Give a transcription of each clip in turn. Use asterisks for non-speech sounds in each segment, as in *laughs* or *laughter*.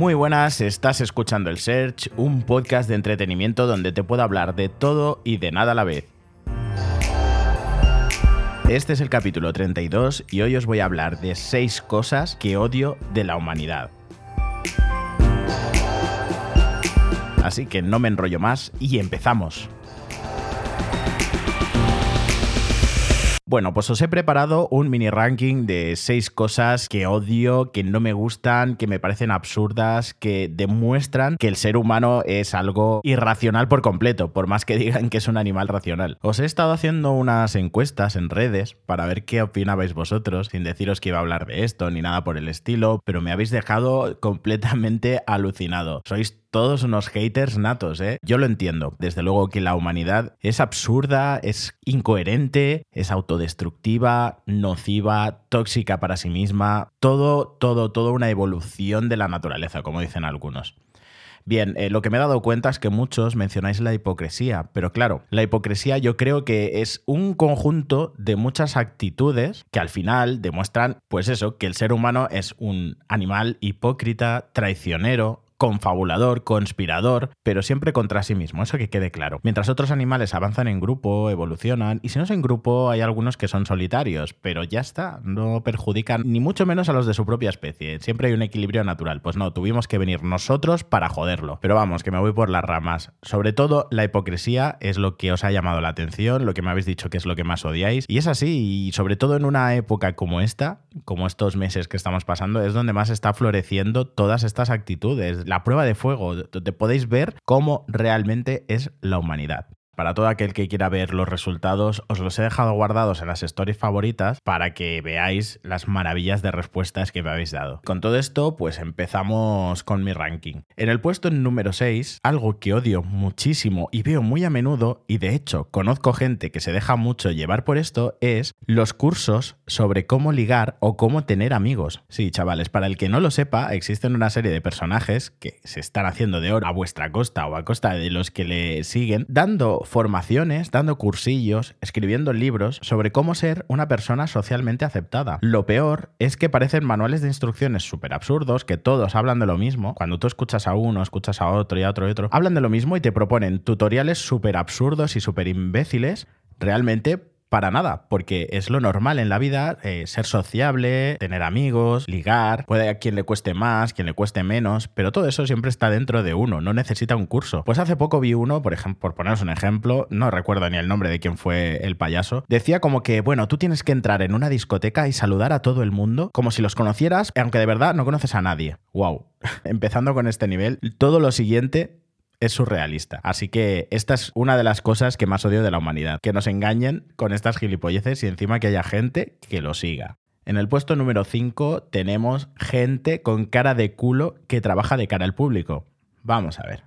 Muy buenas, estás escuchando el Search, un podcast de entretenimiento donde te puedo hablar de todo y de nada a la vez. Este es el capítulo 32 y hoy os voy a hablar de 6 cosas que odio de la humanidad. Así que no me enrollo más y empezamos. Bueno, pues os he preparado un mini ranking de seis cosas que odio, que no me gustan, que me parecen absurdas, que demuestran que el ser humano es algo irracional por completo, por más que digan que es un animal racional. Os he estado haciendo unas encuestas en redes para ver qué opinabais vosotros, sin deciros que iba a hablar de esto ni nada por el estilo, pero me habéis dejado completamente alucinado. Sois todos unos haters natos, ¿eh? Yo lo entiendo. Desde luego que la humanidad es absurda, es incoherente, es autodestructiva, nociva, tóxica para sí misma. Todo, todo, todo una evolución de la naturaleza, como dicen algunos. Bien, eh, lo que me he dado cuenta es que muchos mencionáis la hipocresía, pero claro, la hipocresía yo creo que es un conjunto de muchas actitudes que al final demuestran, pues eso, que el ser humano es un animal hipócrita, traicionero, confabulador, conspirador, pero siempre contra sí mismo, eso que quede claro. Mientras otros animales avanzan en grupo, evolucionan, y si no es en grupo, hay algunos que son solitarios, pero ya está, no perjudican ni mucho menos a los de su propia especie. Siempre hay un equilibrio natural. Pues no, tuvimos que venir nosotros para joderlo. Pero vamos, que me voy por las ramas. Sobre todo, la hipocresía es lo que os ha llamado la atención, lo que me habéis dicho que es lo que más odiáis. Y es así, y sobre todo en una época como esta, como estos meses que estamos pasando, es donde más está floreciendo todas estas actitudes la prueba de fuego, donde podéis ver cómo realmente es la humanidad. Para todo aquel que quiera ver los resultados, os los he dejado guardados en las stories favoritas para que veáis las maravillas de respuestas que me habéis dado. Con todo esto, pues empezamos con mi ranking. En el puesto número 6, algo que odio muchísimo y veo muy a menudo, y de hecho conozco gente que se deja mucho llevar por esto, es los cursos sobre cómo ligar o cómo tener amigos. Sí, chavales, para el que no lo sepa, existen una serie de personajes que se están haciendo de oro a vuestra costa o a costa de los que le siguen, dando formaciones, dando cursillos, escribiendo libros sobre cómo ser una persona socialmente aceptada. Lo peor es que parecen manuales de instrucciones súper absurdos, que todos hablan de lo mismo. Cuando tú escuchas a uno, escuchas a otro y a otro y otro, hablan de lo mismo y te proponen tutoriales súper absurdos y súper imbéciles realmente para nada, porque es lo normal en la vida eh, ser sociable, tener amigos, ligar, puede a quien le cueste más, quien le cueste menos, pero todo eso siempre está dentro de uno, no necesita un curso. Pues hace poco vi uno, por ejemplo, por poneros un ejemplo, no recuerdo ni el nombre de quién fue el payaso, decía como que, bueno, tú tienes que entrar en una discoteca y saludar a todo el mundo como si los conocieras, aunque de verdad no conoces a nadie. ¡Wow! *laughs* Empezando con este nivel, todo lo siguiente es surrealista. Así que esta es una de las cosas que más odio de la humanidad, que nos engañen con estas gilipolleces y encima que haya gente que lo siga. En el puesto número 5 tenemos gente con cara de culo que trabaja de cara al público. Vamos a ver.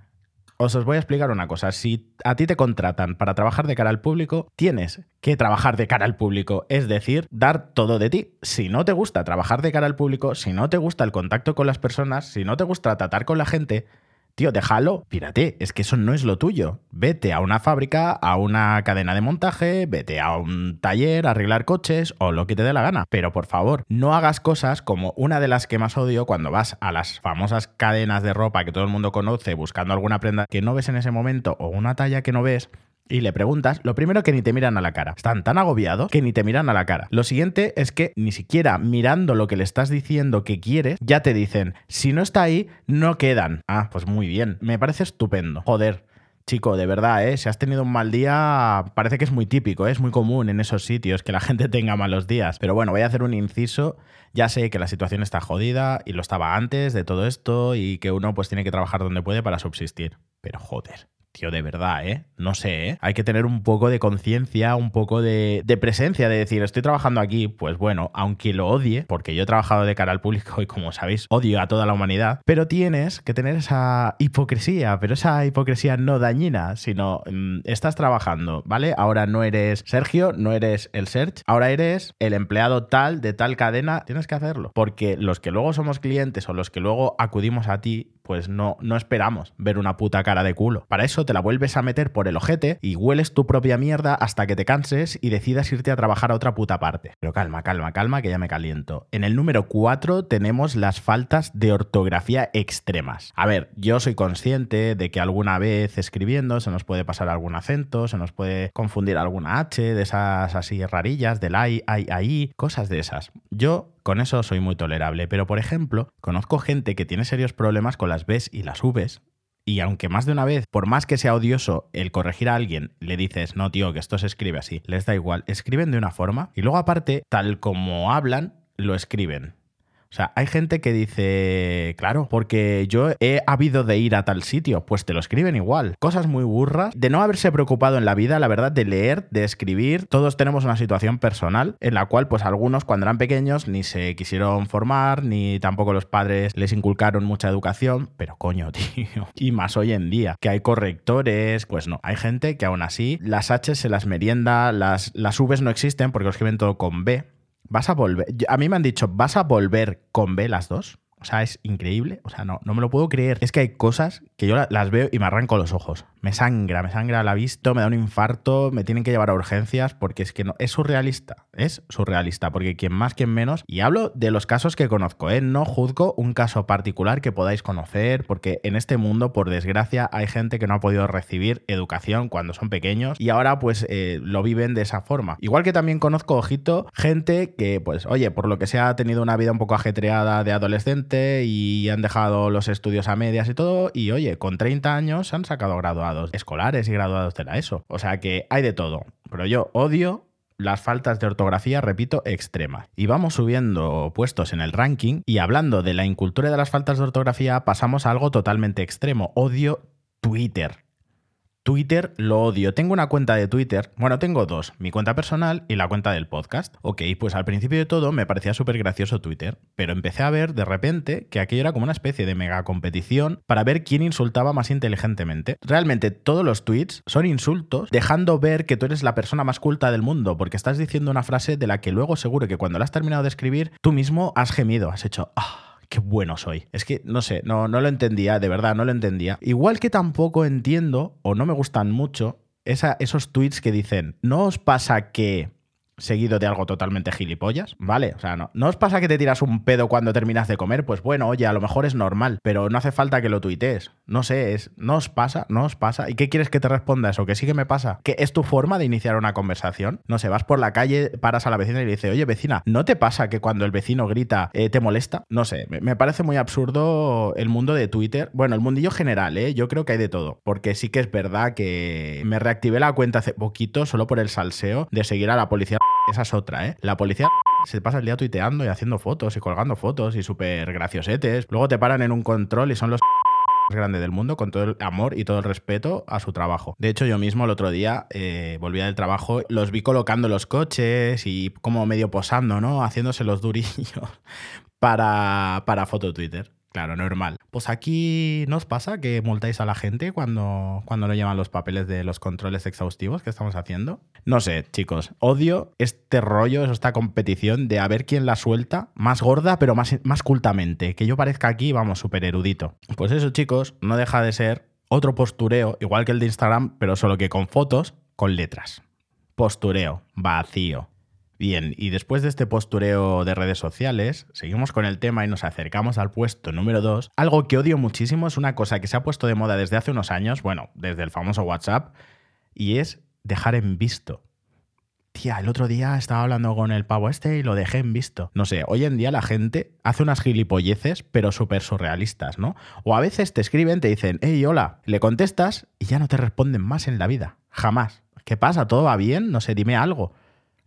Os, os voy a explicar una cosa. Si a ti te contratan para trabajar de cara al público, tienes que trabajar de cara al público, es decir, dar todo de ti. Si no te gusta trabajar de cara al público, si no te gusta el contacto con las personas, si no te gusta tratar con la gente, Tío, déjalo, pírate, es que eso no es lo tuyo. Vete a una fábrica, a una cadena de montaje, vete a un taller, a arreglar coches o lo que te dé la gana. Pero por favor, no hagas cosas como una de las que más odio cuando vas a las famosas cadenas de ropa que todo el mundo conoce buscando alguna prenda que no ves en ese momento o una talla que no ves y le preguntas, lo primero que ni te miran a la cara. Están tan agobiados que ni te miran a la cara. Lo siguiente es que ni siquiera mirando lo que le estás diciendo que quieres, ya te dicen, si no está ahí, no quedan. Ah, pues muy bien. Me parece estupendo. Joder. Chico, de verdad, ¿eh? si has tenido un mal día, parece que es muy típico, ¿eh? es muy común en esos sitios que la gente tenga malos días. Pero bueno, voy a hacer un inciso. Ya sé que la situación está jodida y lo estaba antes de todo esto y que uno pues tiene que trabajar donde puede para subsistir. Pero joder, Tío, de verdad, ¿eh? No sé, ¿eh? Hay que tener un poco de conciencia, un poco de, presencia, de decir, estoy trabajando aquí, pues bueno, aunque lo odie, porque yo he trabajado de cara al público y como sabéis, odio a toda la humanidad, pero tienes que tener esa hipocresía, pero esa hipocresía no dañina, sino mm, estás trabajando, ¿vale? Ahora no eres Sergio, no eres el Serge, ahora eres el empleado tal de tal cadena, tienes que hacerlo, porque los que luego somos clientes o los que luego acudimos a ti, pues no, no esperamos ver una puta cara de culo. Para eso te la vuelves a meter por el ojete y hueles tu propia mierda hasta que te canses y decidas irte a trabajar a otra puta parte. Pero calma, calma, calma, que ya me caliento. En el número 4 tenemos las faltas de ortografía extremas. A ver, yo soy consciente de que alguna vez escribiendo se nos puede pasar algún acento, se nos puede confundir alguna H de esas así rarillas, del ay, ay, ay, cosas de esas. Yo con eso soy muy tolerable, pero por ejemplo, conozco gente que tiene serios problemas con las Bs y las Vs, y aunque más de una vez, por más que sea odioso el corregir a alguien, le dices, no, tío, que esto se escribe así, les da igual, escriben de una forma y luego aparte, tal como hablan, lo escriben. O sea, hay gente que dice, claro, porque yo he habido de ir a tal sitio, pues te lo escriben igual. Cosas muy burras, de no haberse preocupado en la vida, la verdad, de leer, de escribir. Todos tenemos una situación personal en la cual, pues algunos cuando eran pequeños ni se quisieron formar, ni tampoco los padres les inculcaron mucha educación, pero coño, *laughs* tío. Y más hoy en día, que hay correctores, pues no. Hay gente que aún así las H se las merienda, las, las no existen porque lo escriben todo con B. Vas a volver. A mí me han dicho, ¿vas a volver con B las dos? O sea, es increíble. O sea, no, no me lo puedo creer. Es que hay cosas yo las veo y me arranco los ojos. Me sangra, me sangra la vista, me da un infarto, me tienen que llevar a urgencias porque es que no. Es surrealista. Es surrealista. Porque quien más, quien menos. Y hablo de los casos que conozco, ¿eh? No juzgo un caso particular que podáis conocer. Porque en este mundo, por desgracia, hay gente que no ha podido recibir educación cuando son pequeños. Y ahora, pues, eh, lo viven de esa forma. Igual que también conozco, ojito, gente que, pues, oye, por lo que sea, ha tenido una vida un poco ajetreada de adolescente y han dejado los estudios a medias y todo. Y oye, con 30 años han sacado graduados escolares y graduados de la ESO. O sea que hay de todo. Pero yo odio las faltas de ortografía, repito, extremas. Y vamos subiendo puestos en el ranking y hablando de la incultura de las faltas de ortografía pasamos a algo totalmente extremo. Odio Twitter. Twitter lo odio. Tengo una cuenta de Twitter, bueno, tengo dos, mi cuenta personal y la cuenta del podcast. Ok, pues al principio de todo me parecía súper gracioso Twitter, pero empecé a ver de repente que aquello era como una especie de mega competición para ver quién insultaba más inteligentemente. Realmente todos los tweets son insultos, dejando ver que tú eres la persona más culta del mundo, porque estás diciendo una frase de la que luego seguro que cuando la has terminado de escribir, tú mismo has gemido, has hecho... Ah, qué bueno soy. Es que, no sé, no, no lo entendía, de verdad, no lo entendía. Igual que tampoco entiendo, o no me gustan mucho, esos tweets que dicen, ¿no os pasa que seguido de algo totalmente gilipollas, ¿vale? O sea, no, ¿no os pasa que te tiras un pedo cuando terminas de comer? Pues bueno, oye, a lo mejor es normal, pero no hace falta que lo tuitees. No sé, es, ¿no os pasa? ¿No os pasa? ¿Y qué quieres que te responda eso? ¿Que sí que me pasa? ¿Que es tu forma de iniciar una conversación? No sé, vas por la calle, paras a la vecina y le dices, oye, vecina, ¿no te pasa que cuando el vecino grita eh, te molesta? No sé, me, parece muy absurdo el mundo de Twitter. Bueno, el mundillo general, ¿eh? Yo creo que hay de todo, porque sí que es verdad que me reactivé la cuenta hace poquito solo por el salseo de seguir a la policía esa es otra, ¿eh? La policía se pasa el día tuiteando y haciendo fotos y colgando fotos y súper graciosetes. Luego te paran en un control y son los más grandes del mundo con todo el amor y todo el respeto a su trabajo. De hecho, yo mismo el otro día eh, volvía del trabajo, los vi colocando los coches y como medio posando, ¿no? Haciéndose los durillos *laughs* para, para foto Twitter. Claro, normal. Pues aquí nos pasa que multáis a la gente cuando, cuando no llevan los papeles de los controles exhaustivos que estamos haciendo. No sé, chicos, odio este rollo, esta competición de a ver quién la suelta más gorda, pero más, más cultamente. Que yo parezca aquí, vamos, súper erudito. Pues eso, chicos, no deja de ser otro postureo, igual que el de Instagram, pero solo que con fotos, con letras. Postureo, vacío. Bien, y después de este postureo de redes sociales, seguimos con el tema y nos acercamos al puesto número 2. Algo que odio muchísimo es una cosa que se ha puesto de moda desde hace unos años, bueno, desde el famoso WhatsApp, y es dejar en visto. Tía, el otro día estaba hablando con el pavo este y lo dejé en visto. No sé, hoy en día la gente hace unas gilipolleces, pero súper surrealistas, ¿no? O a veces te escriben, te dicen, hey, hola, le contestas y ya no te responden más en la vida. Jamás. ¿Qué pasa? ¿Todo va bien? No sé, dime algo.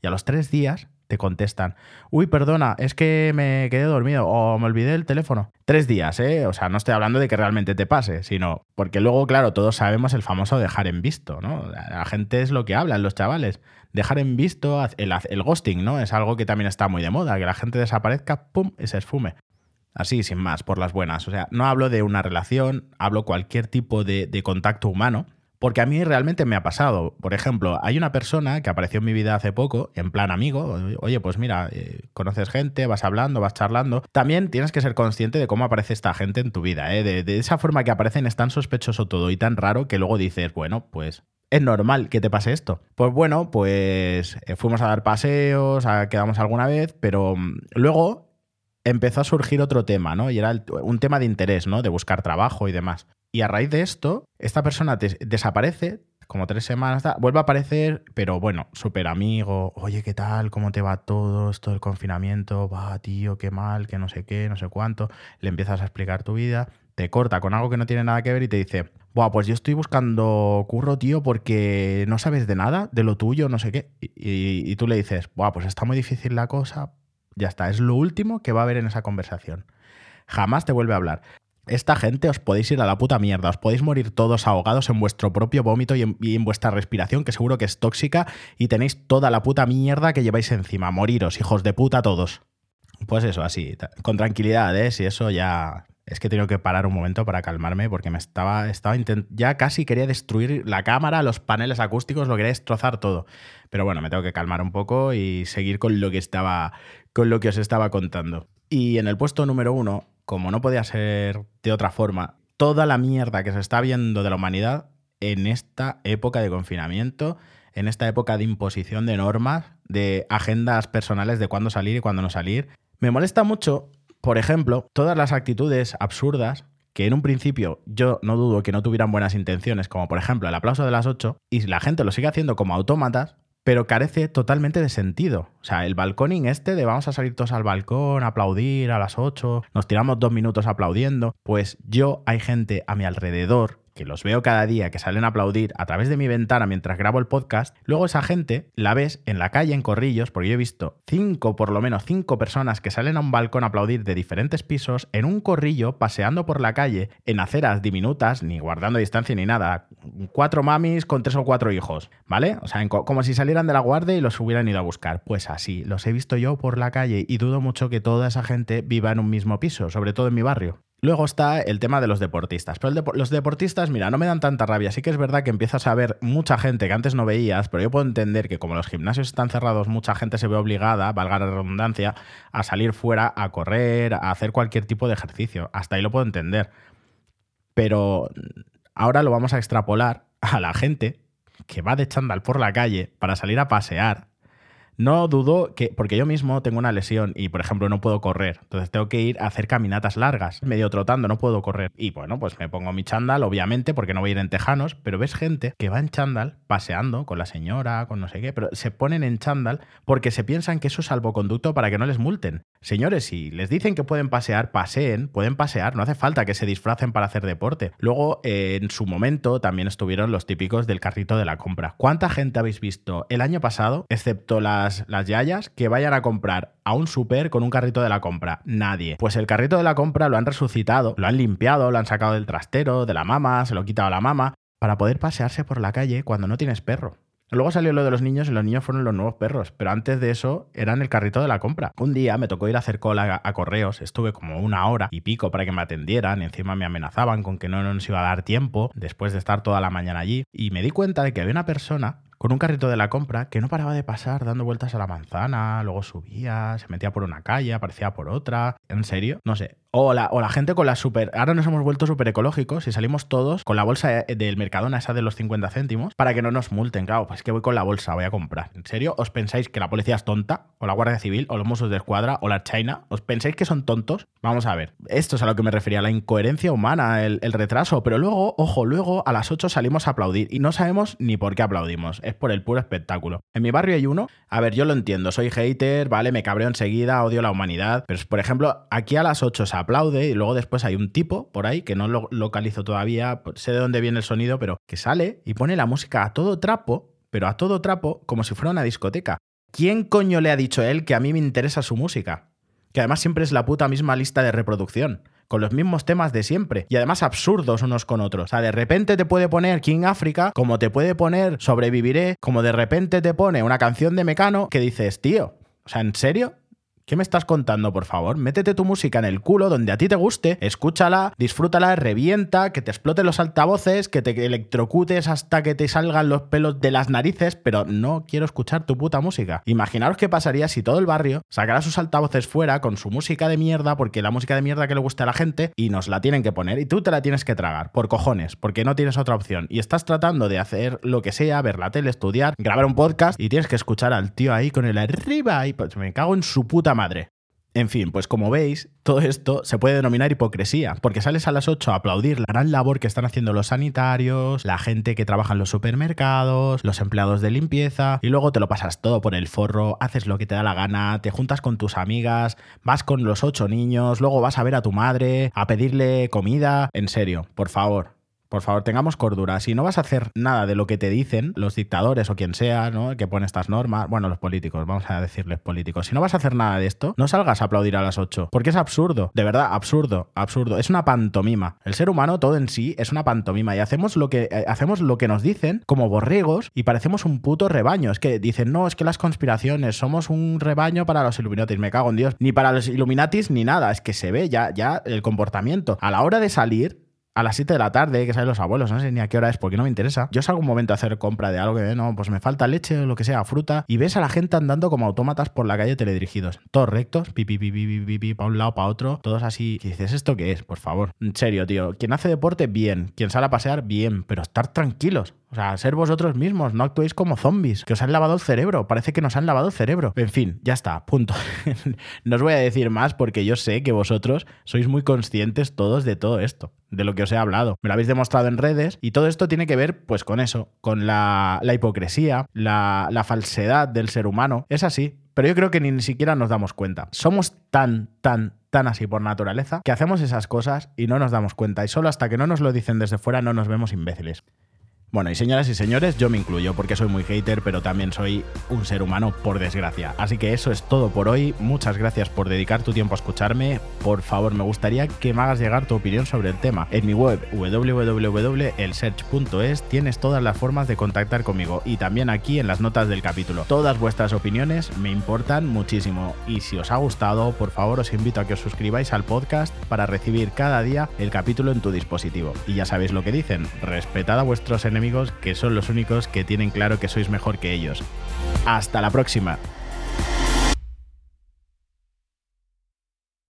A los tres días te contestan, uy, perdona, es que me quedé dormido o me olvidé el teléfono. Tres días, ¿eh? O sea, no estoy hablando de que realmente te pase, sino porque luego, claro, todos sabemos el famoso dejar en visto, ¿no? La gente es lo que hablan, los chavales. Dejar en visto, el, el ghosting, ¿no? Es algo que también está muy de moda, que la gente desaparezca, pum, y se esfume. Así, sin más, por las buenas. O sea, no hablo de una relación, hablo cualquier tipo de contacto humano Porque a mí realmente me ha pasado. Por ejemplo, hay una persona que apareció en mi vida hace poco, en plan amigo. Oye, pues mira, eh, conoces gente, vas hablando, vas charlando. También tienes que ser consciente de cómo aparece esta gente en tu vida. ¿eh? De, esa forma que aparecen es tan sospechoso todo y tan raro que luego dices, bueno, pues es normal que te pase esto. Pues bueno, pues eh, fuimos a dar paseos, quedamos alguna vez, pero mm, luego empezó a surgir otro tema, ¿no? Y era un tema de interés, ¿no? De buscar trabajo y demás. Y a raíz de esto, esta persona desaparece, como tres semanas, vuelve a aparecer, pero bueno, súper amigo, oye, ¿qué tal? ¿Cómo te va todo esto del confinamiento? Va, tío, qué mal, que no sé qué, no sé cuánto. Le empiezas a explicar tu vida, te corta con algo que no tiene nada que ver y te dice, Buah, pues yo estoy buscando curro, tío, porque no sabes de nada, de lo tuyo, no sé qué. Y, y tú le dices, Buah, pues está muy difícil la cosa, ya está, es lo último que va a haber en esa conversación. Jamás te vuelve a hablar. Esta gente os podéis ir a la puta mierda, os podéis morir todos ahogados en vuestro propio vómito y en, vuestra respiración, que seguro que es tóxica, y tenéis toda la puta mierda que lleváis encima. Moriros, hijos de puta todos. Pues eso, así, con tranquilidad, ¿eh? Si eso ya... Es que tengo que parar un momento para calmarme porque me estaba, estaba ya casi quería destruir la cámara, los paneles acústicos, lo quería destrozar todo. Pero bueno, me tengo que calmar un poco y seguir con lo que estaba, con lo que os estaba contando. Y en el puesto número uno, como no podía ser de otra forma, toda la mierda que se está viendo de la humanidad en esta época de confinamiento, en esta época de imposición de normas, de agendas personales de cuándo salir y cuándo no salir. Me molesta mucho, por ejemplo, todas las actitudes absurdas que en un principio yo no dudo que no tuvieran buenas intenciones, como por ejemplo el aplauso de las 8, y la gente lo sigue haciendo como autómatas, pero carece totalmente de sentido. O sea, el balconing este de vamos a salir todos al balcón, aplaudir a las 8, nos tiramos dos minutos aplaudiendo, pues yo hay gente a mi alrededor que los veo cada día, que salen a aplaudir a través de mi ventana mientras grabo el podcast, luego esa gente la ves en la calle, en corrillos, porque yo he visto cinco, por lo menos cinco personas que salen a un balcón a aplaudir de diferentes pisos, en un corrillo, paseando por la calle, en aceras diminutas, ni guardando distancia ni nada. Cuatro mamis con tres o cuatro hijos, ¿vale? O sea, como si salieran de la guardia y los hubieran ido a buscar. Pues así, los he visto yo por la calle y dudo mucho que toda esa gente viva en un mismo piso, sobre todo en mi barrio. Luego está el tema de los deportistas. Pero los deportistas, mira, no me dan tanta rabia. Sí que es verdad que empiezas a ver mucha gente que antes no veías, pero yo puedo entender que como los gimnasios están cerrados, mucha gente se ve obligada, valga la redundancia, a salir fuera, a correr, a hacer cualquier tipo de ejercicio. Hasta ahí lo puedo entender. Pero ahora lo vamos a extrapolar a la gente que va de chándal por la calle para salir a pasear no dudo que, porque yo mismo tengo una lesión y, por ejemplo, no puedo correr. Entonces tengo que ir a hacer caminatas largas, medio trotando, no puedo correr. Y bueno, pues me pongo mi chándal, obviamente, porque no voy a ir en tejanos, pero ves gente que va en chándal paseando con la señora, con no sé qué, pero se ponen en chándal porque se piensan que eso es salvoconducto para que no les multen. Señores, si les dicen que pueden pasear, paseen, pueden pasear, no hace falta que se disfracen para hacer deporte. Luego, en su momento, también estuvieron los típicos del carrito de la compra. ¿Cuánta gente habéis visto el año pasado, excepto la las, yayas que vayan a comprar a un súper con un carrito de la compra. Nadie. Pues el carrito de la compra lo han resucitado, lo han limpiado, lo han sacado del trastero, de la mama, se lo han quitado a la mama, para poder pasearse por la calle cuando no tienes perro. Luego salió lo de los niños y los niños fueron los nuevos perros, pero antes de eso eran el carrito de la compra. Un día me tocó ir a hacer cola a, correos, estuve como una hora y pico para que me atendieran, encima me amenazaban con que no nos iba a dar tiempo después de estar toda la mañana allí, y me di cuenta de que había una persona con un carrito de la compra que no paraba de pasar dando vueltas a la manzana, luego subía, se metía por una calle, aparecía por otra. ¿En serio? No sé. O la, o la gente con la super... Ahora nos hemos vuelto súper ecológicos y salimos todos con la bolsa del Mercadona, esa de los 50 céntimos, para que no nos multen. Claro, pues que voy con la bolsa, voy a comprar. ¿En serio? ¿Os pensáis que la policía es tonta? ¿O la Guardia Civil? ¿O los Mossos de Escuadra? ¿O la China? ¿Os pensáis que son tontos? Vamos a ver. Esto es a lo que me refería, la incoherencia humana, el, el retraso. Pero luego, ojo, luego a las 8 salimos a aplaudir y no sabemos ni por qué aplaudimos. Es por el puro espectáculo. En mi barrio hay uno, a ver, yo lo entiendo, soy hater, vale, me cabreo enseguida, odio la humanidad, pero por ejemplo, aquí a las 8 se aplaude y luego después hay un tipo por ahí que no lo localizo todavía, sé de dónde viene el sonido, pero que sale y pone la música a todo trapo, pero a todo trapo como si fuera una discoteca. ¿Quién coño le ha dicho a él que a mí me interesa su música? Que además siempre es la puta misma lista de reproducción con los mismos temas de siempre y además absurdos unos con otros. O sea, de repente te puede poner King Africa, como te puede poner Sobreviviré, como de repente te pone una canción de Mecano que dices, tío, o sea, ¿en serio? ¿Qué me estás contando, por favor? Métete tu música en el culo donde a ti te guste, escúchala, disfrútala, revienta, que te exploten los altavoces, que te electrocutes hasta que te salgan los pelos de las narices, pero no quiero escuchar tu puta música. Imaginaros qué pasaría si todo el barrio sacara sus altavoces fuera con su música de mierda, porque la música de mierda que le gusta a la gente, y nos la tienen que poner, y tú te la tienes que tragar, por cojones, porque no tienes otra opción. Y estás tratando de hacer lo que sea, ver la tele, estudiar, grabar un podcast, y tienes que escuchar al tío ahí con el arriba, y pues me cago en su puta madre. En fin, pues como veis, todo esto se puede denominar hipocresía, porque sales a las 8 a aplaudir la gran labor que están haciendo los sanitarios, la gente que trabaja en los supermercados, los empleados de limpieza, y luego te lo pasas todo por el forro, haces lo que te da la gana, te juntas con tus amigas, vas con los ocho niños, luego vas a ver a tu madre, a pedirle comida. En serio, por favor, por favor, tengamos cordura. Si no vas a hacer nada de lo que te dicen los dictadores o quien sea, ¿no? Que pone estas normas, bueno, los políticos, vamos a decirles políticos. Si no vas a hacer nada de esto, no salgas a aplaudir a las 8, porque es absurdo, de verdad, absurdo, absurdo. Es una pantomima. El ser humano todo en sí es una pantomima y hacemos lo que eh, hacemos lo que nos dicen como borregos y parecemos un puto rebaño. Es que dicen, "No, es que las conspiraciones somos un rebaño para los Illuminatis." Me cago en Dios, ni para los Illuminatis ni nada, es que se ve ya ya el comportamiento. A la hora de salir a las 7 de la tarde, que salen los abuelos, no sé ni a qué hora es porque no me interesa. Yo salgo un momento a hacer compra de algo que no, pues me falta leche o lo que sea, fruta, y ves a la gente andando como autómatas por la calle teledirigidos, todos rectos, pipi, pipi, pipi, pipi, para un lado, para otro, todos así. ¿Qué dices esto qué es? Por favor. En serio, tío. Quien hace deporte, bien. Quien sale a pasear, bien. Pero estar tranquilos. O sea, ser vosotros mismos, no actuéis como zombies, que os han lavado el cerebro, parece que nos han lavado el cerebro. En fin, ya está, punto. *laughs* no os voy a decir más porque yo sé que vosotros sois muy conscientes todos de todo esto, de lo que os he hablado. Me lo habéis demostrado en redes y todo esto tiene que ver pues con eso, con la, hipocresía, la, la falsedad del ser humano. Es así, pero yo creo que ni siquiera nos damos cuenta. Somos tan, tan, tan así por naturaleza que hacemos esas cosas y no nos damos cuenta. Y solo hasta que no nos lo dicen desde fuera no nos vemos imbéciles. Bueno, y señoras y señores, yo me incluyo porque soy muy hater, pero también soy un ser humano por desgracia. Así que eso es todo por hoy. Muchas gracias por dedicar tu tiempo a escucharme. Por favor, me gustaría que me hagas llegar tu opinión sobre el tema. En mi web www.elsearch.es tienes todas las formas de contactar conmigo y también aquí en las notas del capítulo. Todas vuestras opiniones me importan muchísimo y si os ha gustado, por favor os invito a que os suscribáis al podcast para recibir cada día el capítulo en tu dispositivo. Y ya sabéis lo que dicen, respetad a vuestros enemigos que son los únicos que tienen claro que sois mejor que ellos. Hasta la próxima.